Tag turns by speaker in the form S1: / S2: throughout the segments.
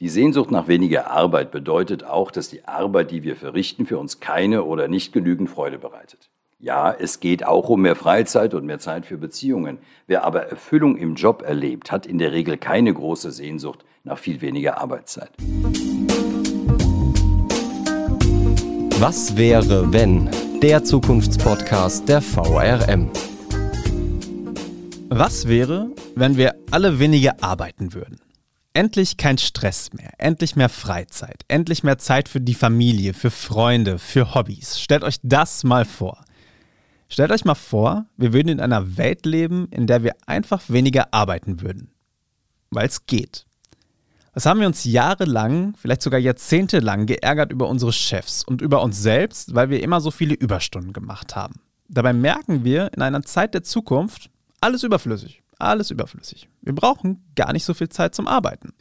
S1: Die Sehnsucht nach weniger Arbeit bedeutet auch, dass die Arbeit, die wir verrichten, für uns keine oder nicht genügend Freude bereitet. Ja, es geht auch um mehr Freizeit und mehr Zeit für Beziehungen. Wer aber Erfüllung im Job erlebt, hat in der Regel keine große Sehnsucht nach viel weniger Arbeitszeit.
S2: Was wäre, wenn? Der Zukunftspodcast der VRM.
S3: Was wäre, wenn wir alle weniger arbeiten würden? Endlich kein Stress mehr, endlich mehr Freizeit, endlich mehr Zeit für die Familie, für Freunde, für Hobbys. Stellt euch das mal vor. Stellt euch mal vor, wir würden in einer Welt leben, in der wir einfach weniger arbeiten würden. Weil es geht. Was haben wir uns jahrelang, vielleicht sogar jahrzehntelang geärgert über unsere Chefs und über uns selbst, weil wir immer so viele Überstunden gemacht haben. Dabei merken wir in einer Zeit der Zukunft, alles überflüssig, alles überflüssig. Wir brauchen gar nicht so viel Zeit zum Arbeiten.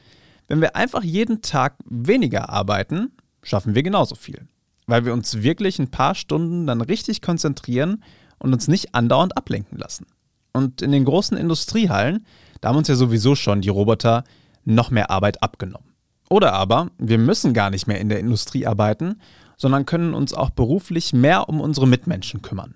S3: Wenn wir einfach jeden Tag weniger arbeiten, schaffen wir genauso viel weil wir uns wirklich ein paar Stunden dann richtig konzentrieren und uns nicht andauernd ablenken lassen. Und in den großen Industriehallen, da haben uns ja sowieso schon die Roboter noch mehr Arbeit abgenommen. Oder aber wir müssen gar nicht mehr in der Industrie arbeiten, sondern können uns auch beruflich mehr um unsere Mitmenschen kümmern.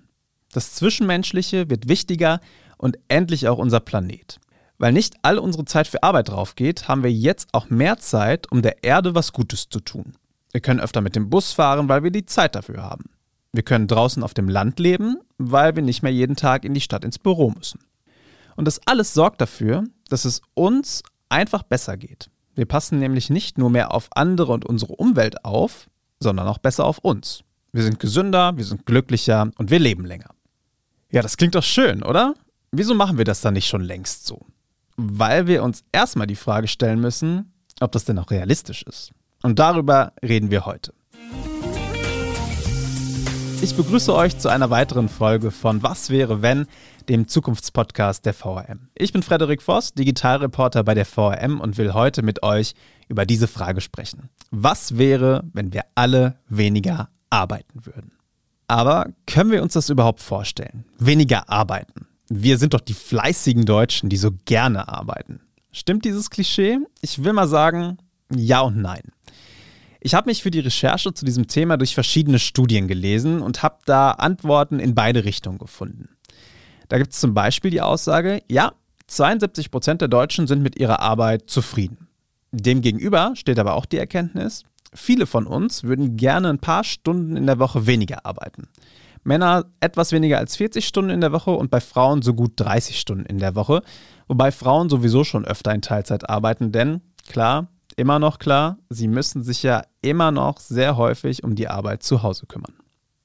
S3: Das Zwischenmenschliche wird wichtiger und endlich auch unser Planet. Weil nicht all unsere Zeit für Arbeit drauf geht, haben wir jetzt auch mehr Zeit, um der Erde was Gutes zu tun. Wir können öfter mit dem Bus fahren, weil wir die Zeit dafür haben. Wir können draußen auf dem Land leben, weil wir nicht mehr jeden Tag in die Stadt ins Büro müssen. Und das alles sorgt dafür, dass es uns einfach besser geht. Wir passen nämlich nicht nur mehr auf andere und unsere Umwelt auf, sondern auch besser auf uns. Wir sind gesünder, wir sind glücklicher und wir leben länger. Ja, das klingt doch schön, oder? Wieso machen wir das dann nicht schon längst so? Weil wir uns erstmal die Frage stellen müssen, ob das denn auch realistisch ist. Und darüber reden wir heute. Ich begrüße euch zu einer weiteren Folge von Was wäre wenn, dem Zukunftspodcast der VRM. Ich bin Frederik Voss, Digitalreporter bei der VRM und will heute mit euch über diese Frage sprechen. Was wäre, wenn wir alle weniger arbeiten würden? Aber können wir uns das überhaupt vorstellen? Weniger arbeiten. Wir sind doch die fleißigen Deutschen, die so gerne arbeiten. Stimmt dieses Klischee? Ich will mal sagen, ja und nein. Ich habe mich für die Recherche zu diesem Thema durch verschiedene Studien gelesen und habe da Antworten in beide Richtungen gefunden. Da gibt es zum Beispiel die Aussage, ja, 72 Prozent der Deutschen sind mit ihrer Arbeit zufrieden. Demgegenüber steht aber auch die Erkenntnis, viele von uns würden gerne ein paar Stunden in der Woche weniger arbeiten. Männer etwas weniger als 40 Stunden in der Woche und bei Frauen so gut 30 Stunden in der Woche, wobei Frauen sowieso schon öfter in Teilzeit arbeiten, denn klar, immer noch klar, sie müssen sich ja immer noch sehr häufig um die Arbeit zu Hause kümmern.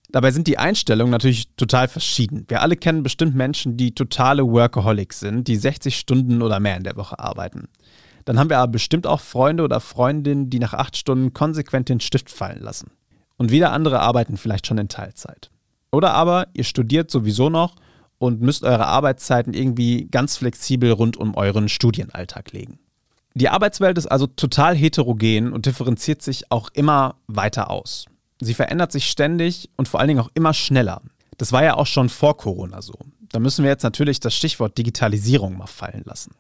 S3: Dabei sind die Einstellungen natürlich total verschieden. Wir alle kennen bestimmt Menschen, die totale Workaholics sind, die 60 Stunden oder mehr in der Woche arbeiten. Dann haben wir aber bestimmt auch Freunde oder Freundinnen, die nach acht Stunden konsequent den Stift fallen lassen. Und wieder andere arbeiten vielleicht schon in Teilzeit. Oder aber ihr studiert sowieso noch und müsst eure Arbeitszeiten irgendwie ganz flexibel rund um euren Studienalltag legen. Die Arbeitswelt ist also total heterogen und differenziert sich auch immer weiter aus. Sie verändert sich ständig und vor allen Dingen auch immer schneller. Das war ja auch schon vor Corona so. Da müssen wir jetzt natürlich das Stichwort Digitalisierung mal fallen lassen.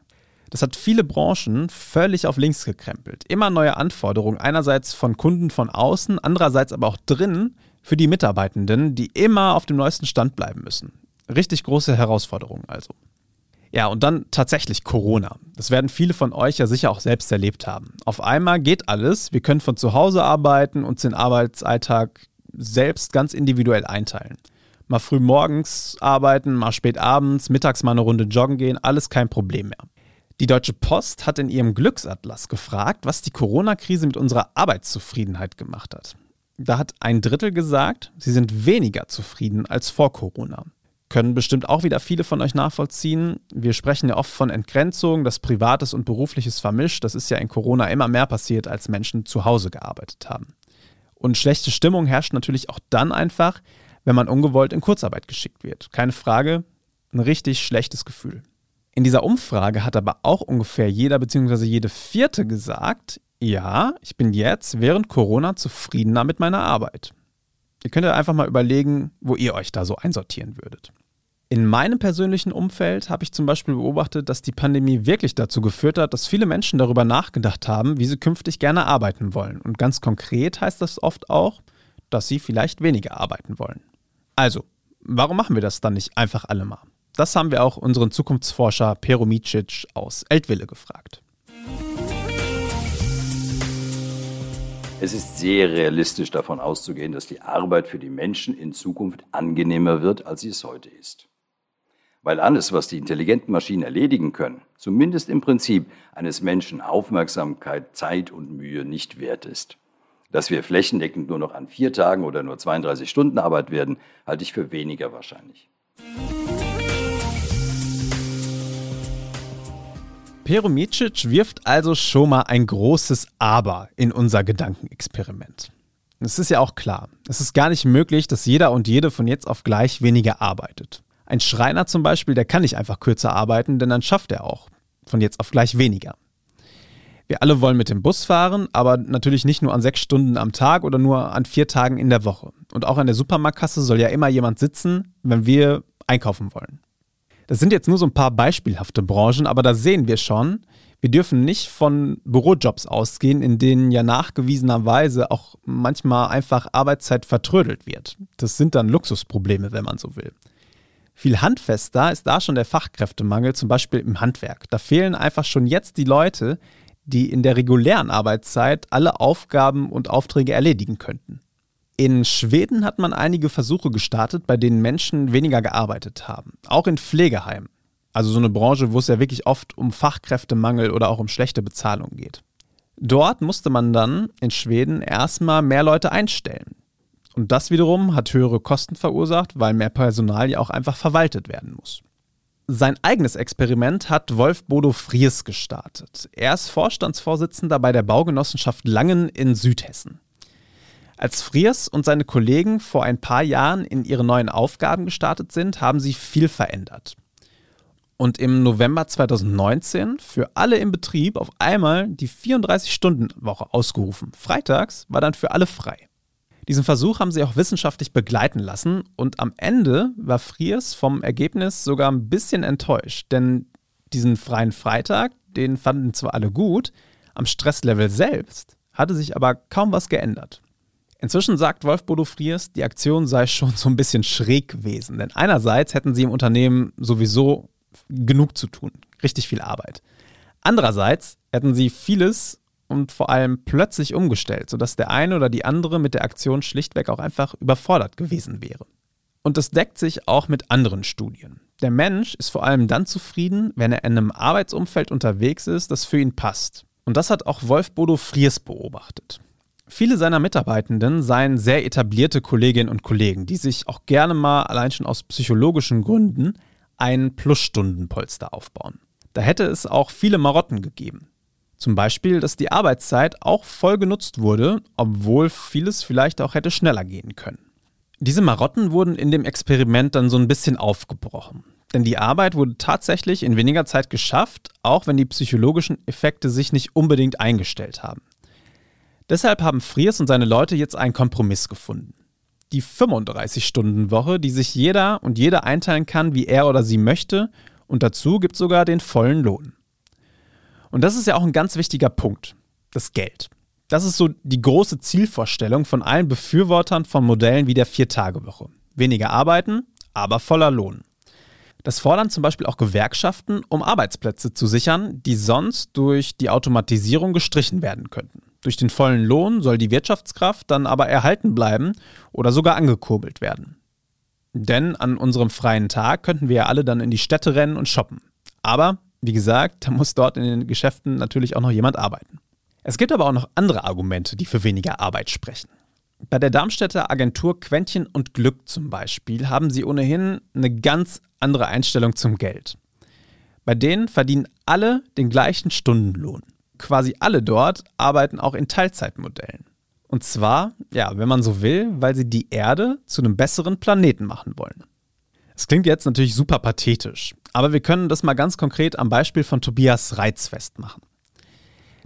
S3: Das hat viele Branchen völlig auf links gekrempelt. Immer neue Anforderungen, einerseits von Kunden von außen, andererseits aber auch drinnen für die Mitarbeitenden, die immer auf dem neuesten Stand bleiben müssen. Richtig große Herausforderungen also. Ja, und dann tatsächlich Corona. Das werden viele von euch ja sicher auch selbst erlebt haben. Auf einmal geht alles, wir können von zu Hause arbeiten, uns den Arbeitsalltag selbst ganz individuell einteilen. Mal früh morgens arbeiten, mal spät abends, mittags mal eine Runde joggen gehen, alles kein Problem mehr. Die Deutsche Post hat in ihrem Glücksatlas gefragt, was die Corona-Krise mit unserer Arbeitszufriedenheit gemacht hat. Da hat ein Drittel gesagt, sie sind weniger zufrieden als vor Corona können bestimmt auch wieder viele von euch nachvollziehen. Wir sprechen ja oft von Entgrenzung, dass Privates und Berufliches vermischt. Das ist ja in Corona immer mehr passiert, als Menschen zu Hause gearbeitet haben. Und schlechte Stimmung herrscht natürlich auch dann einfach, wenn man ungewollt in Kurzarbeit geschickt wird. Keine Frage, ein richtig schlechtes Gefühl. In dieser Umfrage hat aber auch ungefähr jeder bzw. jede vierte gesagt, ja, ich bin jetzt während Corona zufriedener mit meiner Arbeit. Ihr könnt ja einfach mal überlegen, wo ihr euch da so einsortieren würdet. In meinem persönlichen Umfeld habe ich zum Beispiel beobachtet, dass die Pandemie wirklich dazu geführt hat, dass viele Menschen darüber nachgedacht haben, wie sie künftig gerne arbeiten wollen. Und ganz konkret heißt das oft auch, dass sie vielleicht weniger arbeiten wollen. Also, warum machen wir das dann nicht einfach alle mal? Das haben wir auch unseren Zukunftsforscher Pero Micic aus Eltville gefragt.
S1: Es ist sehr realistisch davon auszugehen, dass die Arbeit für die Menschen in Zukunft angenehmer wird, als sie es heute ist. Weil alles, was die intelligenten Maschinen erledigen können, zumindest im Prinzip eines Menschen Aufmerksamkeit, Zeit und Mühe nicht wert ist. Dass wir flächendeckend nur noch an vier Tagen oder nur 32 Stunden Arbeit werden, halte ich für weniger wahrscheinlich.
S3: Pero Micic wirft also schon mal ein großes Aber in unser Gedankenexperiment. Es ist ja auch klar, es ist gar nicht möglich, dass jeder und jede von jetzt auf gleich weniger arbeitet. Ein Schreiner zum Beispiel, der kann nicht einfach kürzer arbeiten, denn dann schafft er auch von jetzt auf gleich weniger. Wir alle wollen mit dem Bus fahren, aber natürlich nicht nur an sechs Stunden am Tag oder nur an vier Tagen in der Woche. Und auch an der Supermarktkasse soll ja immer jemand sitzen, wenn wir einkaufen wollen. Das sind jetzt nur so ein paar beispielhafte Branchen, aber da sehen wir schon, wir dürfen nicht von Bürojobs ausgehen, in denen ja nachgewiesenerweise auch manchmal einfach Arbeitszeit vertrödelt wird. Das sind dann Luxusprobleme, wenn man so will. Viel handfester ist da schon der Fachkräftemangel, zum Beispiel im Handwerk. Da fehlen einfach schon jetzt die Leute, die in der regulären Arbeitszeit alle Aufgaben und Aufträge erledigen könnten. In Schweden hat man einige Versuche gestartet, bei denen Menschen weniger gearbeitet haben. Auch in Pflegeheimen. Also so eine Branche, wo es ja wirklich oft um Fachkräftemangel oder auch um schlechte Bezahlung geht. Dort musste man dann in Schweden erstmal mehr Leute einstellen. Und das wiederum hat höhere Kosten verursacht, weil mehr Personal ja auch einfach verwaltet werden muss. Sein eigenes Experiment hat Wolf Bodo Fries gestartet. Er ist Vorstandsvorsitzender bei der Baugenossenschaft Langen in Südhessen. Als Friers und seine Kollegen vor ein paar Jahren in ihre neuen Aufgaben gestartet sind, haben sie viel verändert. Und im November 2019 für alle im Betrieb auf einmal die 34-Stunden-Woche ausgerufen. Freitags war dann für alle frei. Diesen Versuch haben sie auch wissenschaftlich begleiten lassen und am Ende war Friers vom Ergebnis sogar ein bisschen enttäuscht, denn diesen freien Freitag, den fanden zwar alle gut, am Stresslevel selbst hatte sich aber kaum was geändert. Inzwischen sagt Wolf Bodo Friers, die Aktion sei schon so ein bisschen schräg gewesen. Denn einerseits hätten sie im Unternehmen sowieso genug zu tun, richtig viel Arbeit. Andererseits hätten sie vieles und vor allem plötzlich umgestellt, sodass der eine oder die andere mit der Aktion schlichtweg auch einfach überfordert gewesen wäre. Und das deckt sich auch mit anderen Studien. Der Mensch ist vor allem dann zufrieden, wenn er in einem Arbeitsumfeld unterwegs ist, das für ihn passt. Und das hat auch Wolf Bodo Friers beobachtet. Viele seiner Mitarbeitenden seien sehr etablierte Kolleginnen und Kollegen, die sich auch gerne mal allein schon aus psychologischen Gründen ein Plusstundenpolster aufbauen. Da hätte es auch viele Marotten gegeben. Zum Beispiel, dass die Arbeitszeit auch voll genutzt wurde, obwohl vieles vielleicht auch hätte schneller gehen können. Diese Marotten wurden in dem Experiment dann so ein bisschen aufgebrochen. Denn die Arbeit wurde tatsächlich in weniger Zeit geschafft, auch wenn die psychologischen Effekte sich nicht unbedingt eingestellt haben. Deshalb haben Friers und seine Leute jetzt einen Kompromiss gefunden. Die 35-Stunden-Woche, die sich jeder und jede einteilen kann, wie er oder sie möchte, und dazu gibt sogar den vollen Lohn. Und das ist ja auch ein ganz wichtiger Punkt, das Geld. Das ist so die große Zielvorstellung von allen Befürwortern von Modellen wie der Vier-Tage-Woche. Weniger arbeiten, aber voller Lohn. Das fordern zum Beispiel auch Gewerkschaften, um Arbeitsplätze zu sichern, die sonst durch die Automatisierung gestrichen werden könnten. Durch den vollen Lohn soll die Wirtschaftskraft dann aber erhalten bleiben oder sogar angekurbelt werden. Denn an unserem freien Tag könnten wir ja alle dann in die Städte rennen und shoppen. Aber, wie gesagt, da muss dort in den Geschäften natürlich auch noch jemand arbeiten. Es gibt aber auch noch andere Argumente, die für weniger Arbeit sprechen. Bei der Darmstädter Agentur Quäntchen und Glück zum Beispiel haben sie ohnehin eine ganz andere Einstellung zum Geld. Bei denen verdienen alle den gleichen Stundenlohn quasi alle dort arbeiten auch in Teilzeitmodellen. Und zwar, ja, wenn man so will, weil sie die Erde zu einem besseren Planeten machen wollen. Es klingt jetzt natürlich super pathetisch, aber wir können das mal ganz konkret am Beispiel von Tobias Reitz festmachen.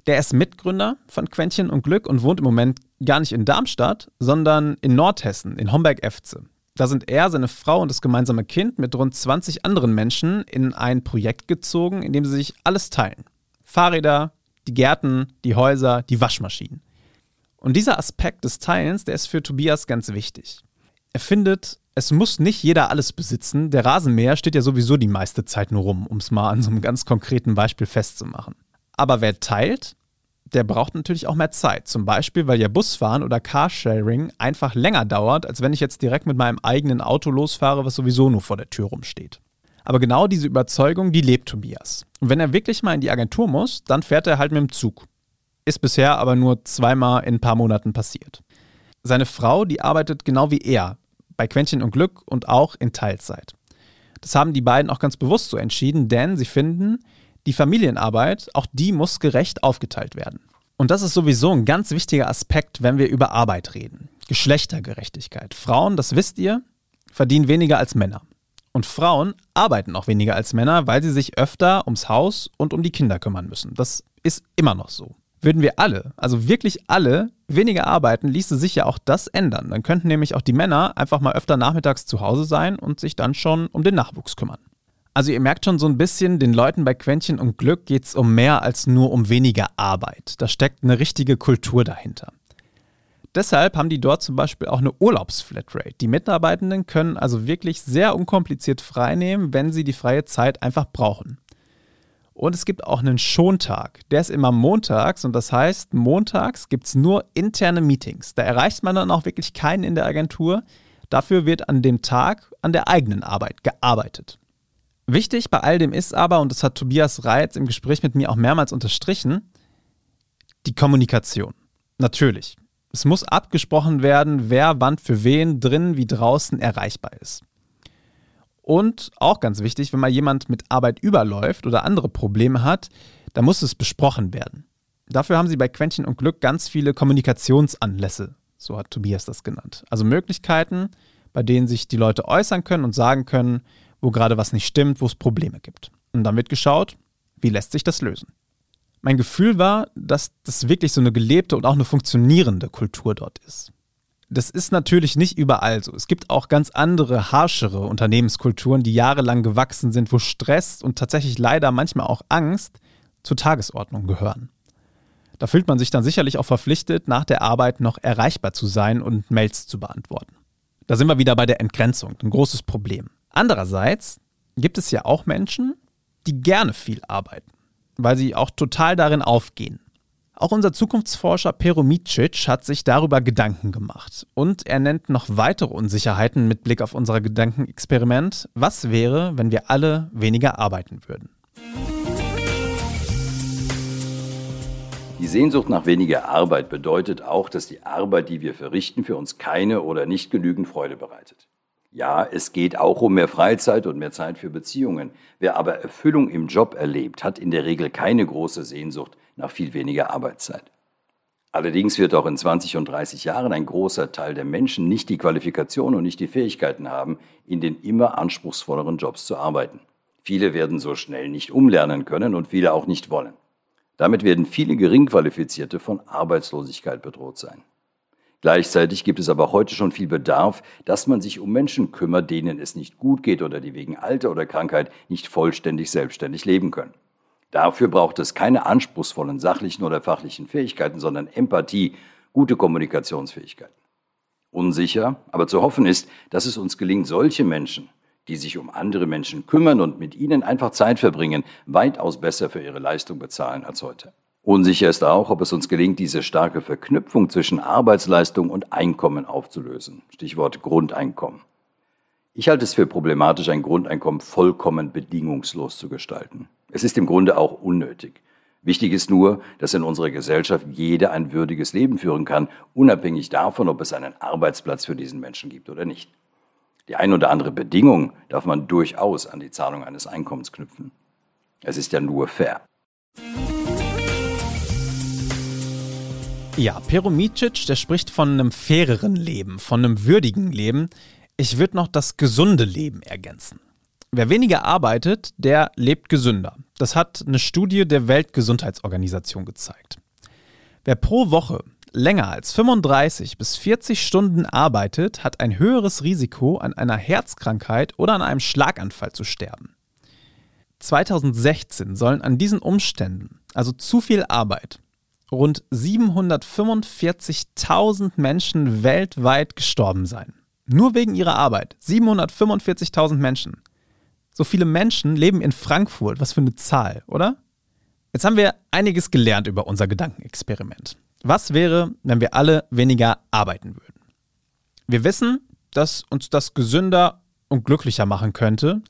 S3: Der ist Mitgründer von Quäntchen und Glück und wohnt im Moment gar nicht in Darmstadt, sondern in Nordhessen, in Homberg-Efze. Da sind er, seine Frau und das gemeinsame Kind mit rund 20 anderen Menschen in ein Projekt gezogen, in dem sie sich alles teilen. Fahrräder, die Gärten, die Häuser, die Waschmaschinen. Und dieser Aspekt des Teilens, der ist für Tobias ganz wichtig. Er findet, es muss nicht jeder alles besitzen. Der Rasenmäher steht ja sowieso die meiste Zeit nur rum, um es mal an so einem ganz konkreten Beispiel festzumachen. Aber wer teilt, der braucht natürlich auch mehr Zeit. Zum Beispiel, weil ja Busfahren oder Carsharing einfach länger dauert, als wenn ich jetzt direkt mit meinem eigenen Auto losfahre, was sowieso nur vor der Tür rumsteht. Aber genau diese Überzeugung, die lebt Tobias. Und wenn er wirklich mal in die Agentur muss, dann fährt er halt mit dem Zug. Ist bisher aber nur zweimal in ein paar Monaten passiert. Seine Frau, die arbeitet genau wie er, bei Quäntchen und Glück und auch in Teilzeit. Das haben die beiden auch ganz bewusst so entschieden, denn sie finden, die Familienarbeit, auch die muss gerecht aufgeteilt werden. Und das ist sowieso ein ganz wichtiger Aspekt, wenn wir über Arbeit reden. Geschlechtergerechtigkeit. Frauen, das wisst ihr, verdienen weniger als Männer. Und Frauen arbeiten auch weniger als Männer, weil sie sich öfter ums Haus und um die Kinder kümmern müssen. Das ist immer noch so. Würden wir alle, also wirklich alle, weniger arbeiten, ließe sich ja auch das ändern. Dann könnten nämlich auch die Männer einfach mal öfter nachmittags zu Hause sein und sich dann schon um den Nachwuchs kümmern. Also ihr merkt schon so ein bisschen, den Leuten bei Quäntchen und Glück geht es um mehr als nur um weniger Arbeit. Da steckt eine richtige Kultur dahinter. Deshalb haben die dort zum Beispiel auch eine Urlaubsflatrate. Die Mitarbeitenden können also wirklich sehr unkompliziert freinehmen, wenn sie die freie Zeit einfach brauchen. Und es gibt auch einen Schontag. Der ist immer montags und das heißt, montags gibt es nur interne Meetings. Da erreicht man dann auch wirklich keinen in der Agentur. Dafür wird an dem Tag an der eigenen Arbeit gearbeitet. Wichtig bei all dem ist aber, und das hat Tobias Reitz im Gespräch mit mir auch mehrmals unterstrichen, die Kommunikation. Natürlich. Es muss abgesprochen werden, wer wann für wen drin wie draußen erreichbar ist. Und auch ganz wichtig, wenn mal jemand mit Arbeit überläuft oder andere Probleme hat, dann muss es besprochen werden. Dafür haben sie bei Quäntchen und Glück ganz viele Kommunikationsanlässe, so hat Tobias das genannt. Also Möglichkeiten, bei denen sich die Leute äußern können und sagen können, wo gerade was nicht stimmt, wo es Probleme gibt. Und dann wird geschaut, wie lässt sich das lösen. Mein Gefühl war, dass das wirklich so eine gelebte und auch eine funktionierende Kultur dort ist. Das ist natürlich nicht überall so. Es gibt auch ganz andere, harschere Unternehmenskulturen, die jahrelang gewachsen sind, wo Stress und tatsächlich leider manchmal auch Angst zur Tagesordnung gehören. Da fühlt man sich dann sicherlich auch verpflichtet, nach der Arbeit noch erreichbar zu sein und Mails zu beantworten. Da sind wir wieder bei der Entgrenzung, ein großes Problem. Andererseits gibt es ja auch Menschen, die gerne viel arbeiten, weil sie auch total darin aufgehen. Auch unser Zukunftsforscher Pero Micic hat sich darüber Gedanken gemacht und er nennt noch weitere Unsicherheiten mit Blick auf unser Gedankenexperiment. Was wäre, wenn wir alle weniger arbeiten würden?
S1: Die Sehnsucht nach weniger Arbeit bedeutet auch, dass die Arbeit, die wir verrichten, für uns keine oder nicht genügend Freude bereitet. Ja, es geht auch um mehr Freizeit und mehr Zeit für Beziehungen. Wer aber Erfüllung im Job erlebt, hat in der Regel keine große Sehnsucht nach viel weniger Arbeitszeit. Allerdings wird auch in 20 und 30 Jahren ein großer Teil der Menschen nicht die Qualifikation und nicht die Fähigkeiten haben, in den immer anspruchsvolleren Jobs zu arbeiten. Viele werden so schnell nicht umlernen können und viele auch nicht wollen. Damit werden viele Geringqualifizierte von Arbeitslosigkeit bedroht sein. Gleichzeitig gibt es aber heute schon viel Bedarf, dass man sich um Menschen kümmert, denen es nicht gut geht oder die wegen Alter oder Krankheit nicht vollständig selbstständig leben können. Dafür braucht es keine anspruchsvollen sachlichen oder fachlichen Fähigkeiten, sondern Empathie, gute Kommunikationsfähigkeiten. Unsicher, aber zu hoffen ist, dass es uns gelingt, solche Menschen, die sich um andere Menschen kümmern und mit ihnen einfach Zeit verbringen, weitaus besser für ihre Leistung bezahlen als heute. Unsicher ist auch, ob es uns gelingt, diese starke Verknüpfung zwischen Arbeitsleistung und Einkommen aufzulösen. Stichwort Grundeinkommen. Ich halte es für problematisch, ein Grundeinkommen vollkommen bedingungslos zu gestalten. Es ist im Grunde auch unnötig. Wichtig ist nur, dass in unserer Gesellschaft jeder ein würdiges Leben führen kann, unabhängig davon, ob es einen Arbeitsplatz für diesen Menschen gibt oder nicht. Die ein oder andere Bedingung darf man durchaus an die Zahlung eines Einkommens knüpfen. Es ist ja nur fair.
S3: Ja, Pero Micic, der spricht von einem faireren Leben, von einem würdigen Leben. Ich würde noch das gesunde Leben ergänzen. Wer weniger arbeitet, der lebt gesünder. Das hat eine Studie der Weltgesundheitsorganisation gezeigt. Wer pro Woche länger als 35 bis 40 Stunden arbeitet, hat ein höheres Risiko, an einer Herzkrankheit oder an einem Schlaganfall zu sterben. 2016 sollen an diesen Umständen, also zu viel Arbeit, rund 745.000 Menschen weltweit gestorben sein. Nur wegen ihrer Arbeit. 745.000 Menschen. So viele Menschen leben in Frankfurt. Was für eine Zahl, oder? Jetzt haben wir einiges gelernt über unser Gedankenexperiment. Was wäre, wenn wir alle weniger arbeiten würden? Wir wissen, dass uns das gesünder und glücklicher machen könnte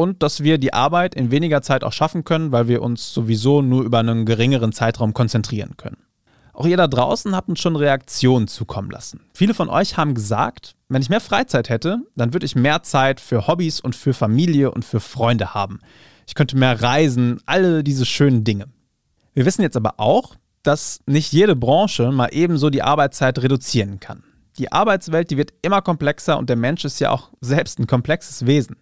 S3: und dass wir die Arbeit in weniger Zeit auch schaffen können, weil wir uns sowieso nur über einen geringeren Zeitraum konzentrieren können. Auch ihr da draußen habt uns schon Reaktionen zukommen lassen. Viele von euch haben gesagt, wenn ich mehr Freizeit hätte, dann würde ich mehr Zeit für Hobbys und für Familie und für Freunde haben. Ich könnte mehr reisen, alle diese schönen Dinge. Wir wissen jetzt aber auch, dass nicht jede Branche mal ebenso die Arbeitszeit reduzieren kann. Die Arbeitswelt, die wird immer komplexer und der Mensch ist ja auch selbst ein komplexes Wesen.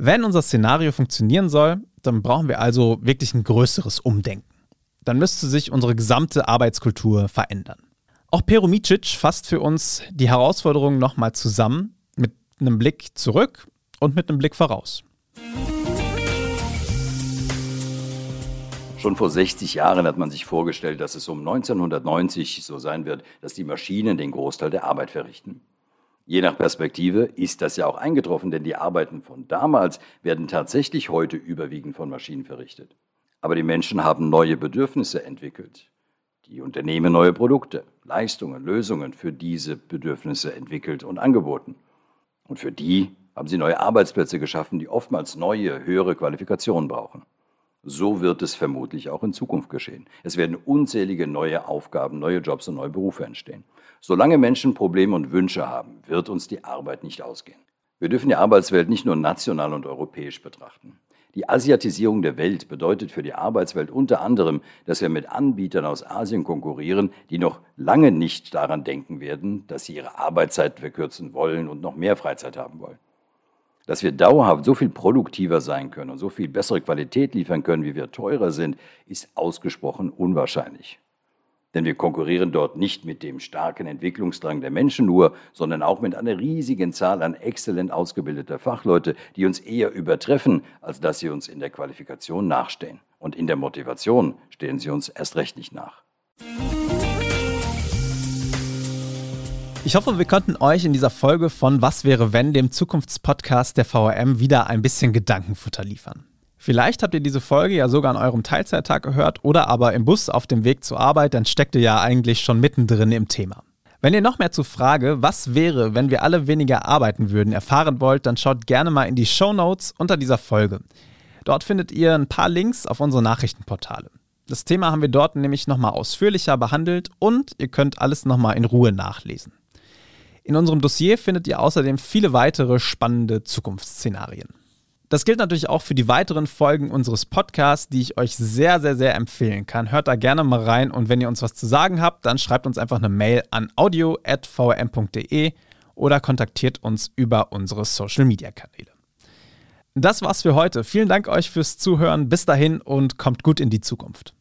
S3: Wenn unser Szenario funktionieren soll, dann brauchen wir also wirklich ein größeres Umdenken. Dann müsste sich unsere gesamte Arbeitskultur verändern. Auch Peromicic fasst für uns die Herausforderungen nochmal zusammen mit einem Blick zurück und mit einem Blick voraus.
S1: Schon vor 60 Jahren hat man sich vorgestellt, dass es um 1990 so sein wird, dass die Maschinen den Großteil der Arbeit verrichten. Je nach Perspektive ist das ja auch eingetroffen, denn die Arbeiten von damals werden tatsächlich heute überwiegend von Maschinen verrichtet. Aber die Menschen haben neue Bedürfnisse entwickelt. Die Unternehmen neue Produkte, Leistungen, Lösungen für diese Bedürfnisse entwickelt und angeboten. Und für die haben sie neue Arbeitsplätze geschaffen, die oftmals neue, höhere Qualifikationen brauchen. So wird es vermutlich auch in Zukunft geschehen. Es werden unzählige neue Aufgaben, neue Jobs und neue Berufe entstehen. Solange Menschen Probleme und Wünsche haben, wird uns die Arbeit nicht ausgehen. Wir dürfen die Arbeitswelt nicht nur national und europäisch betrachten. Die Asiatisierung der Welt bedeutet für die Arbeitswelt unter anderem, dass wir mit Anbietern aus Asien konkurrieren, die noch lange nicht daran denken werden, dass sie ihre Arbeitszeit verkürzen wollen und noch mehr Freizeit haben wollen. Dass wir dauerhaft so viel produktiver sein können und so viel bessere Qualität liefern können, wie wir teurer sind, ist ausgesprochen unwahrscheinlich. Denn wir konkurrieren dort nicht mit dem starken Entwicklungsdrang der Menschen nur, sondern auch mit einer riesigen Zahl an exzellent ausgebildeter Fachleute, die uns eher übertreffen, als dass sie uns in der Qualifikation nachstehen. Und in der Motivation stehen sie uns erst recht nicht nach.
S3: Ich hoffe, wir konnten euch in dieser Folge von Was wäre wenn, dem Zukunftspodcast der VRM, wieder ein bisschen Gedankenfutter liefern. Vielleicht habt ihr diese Folge ja sogar an eurem Teilzeittag gehört oder aber im Bus auf dem Weg zur Arbeit, dann steckt ihr ja eigentlich schon mittendrin im Thema. Wenn ihr noch mehr zur Frage, was wäre, wenn wir alle weniger arbeiten würden, erfahren wollt, dann schaut gerne mal in die Show Notes unter dieser Folge. Dort findet ihr ein paar Links auf unsere Nachrichtenportale. Das Thema haben wir dort nämlich nochmal ausführlicher behandelt und ihr könnt alles nochmal in Ruhe nachlesen. In unserem Dossier findet ihr außerdem viele weitere spannende Zukunftsszenarien. Das gilt natürlich auch für die weiteren Folgen unseres Podcasts, die ich euch sehr, sehr, sehr empfehlen kann. Hört da gerne mal rein und wenn ihr uns was zu sagen habt, dann schreibt uns einfach eine Mail an audio.vrm.de oder kontaktiert uns über unsere Social Media Kanäle. Das war's für heute. Vielen Dank euch fürs Zuhören. Bis dahin und kommt gut in die Zukunft.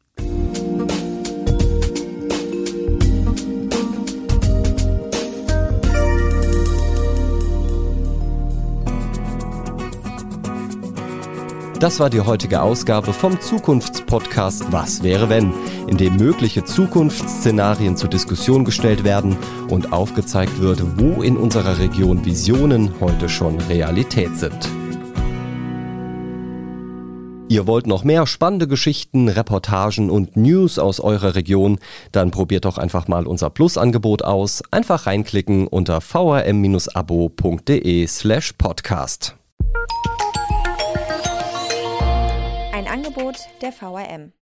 S2: Das war die heutige Ausgabe vom Zukunftspodcast Was wäre wenn, in dem mögliche Zukunftsszenarien zur Diskussion gestellt werden und aufgezeigt wird, wo in unserer Region Visionen heute schon Realität sind. Ihr wollt noch mehr spannende Geschichten, Reportagen und News aus eurer Region? Dann probiert doch einfach mal unser Plus-Angebot aus. Einfach reinklicken unter vrm-abo.de slash podcast.
S4: Angebot der VRM.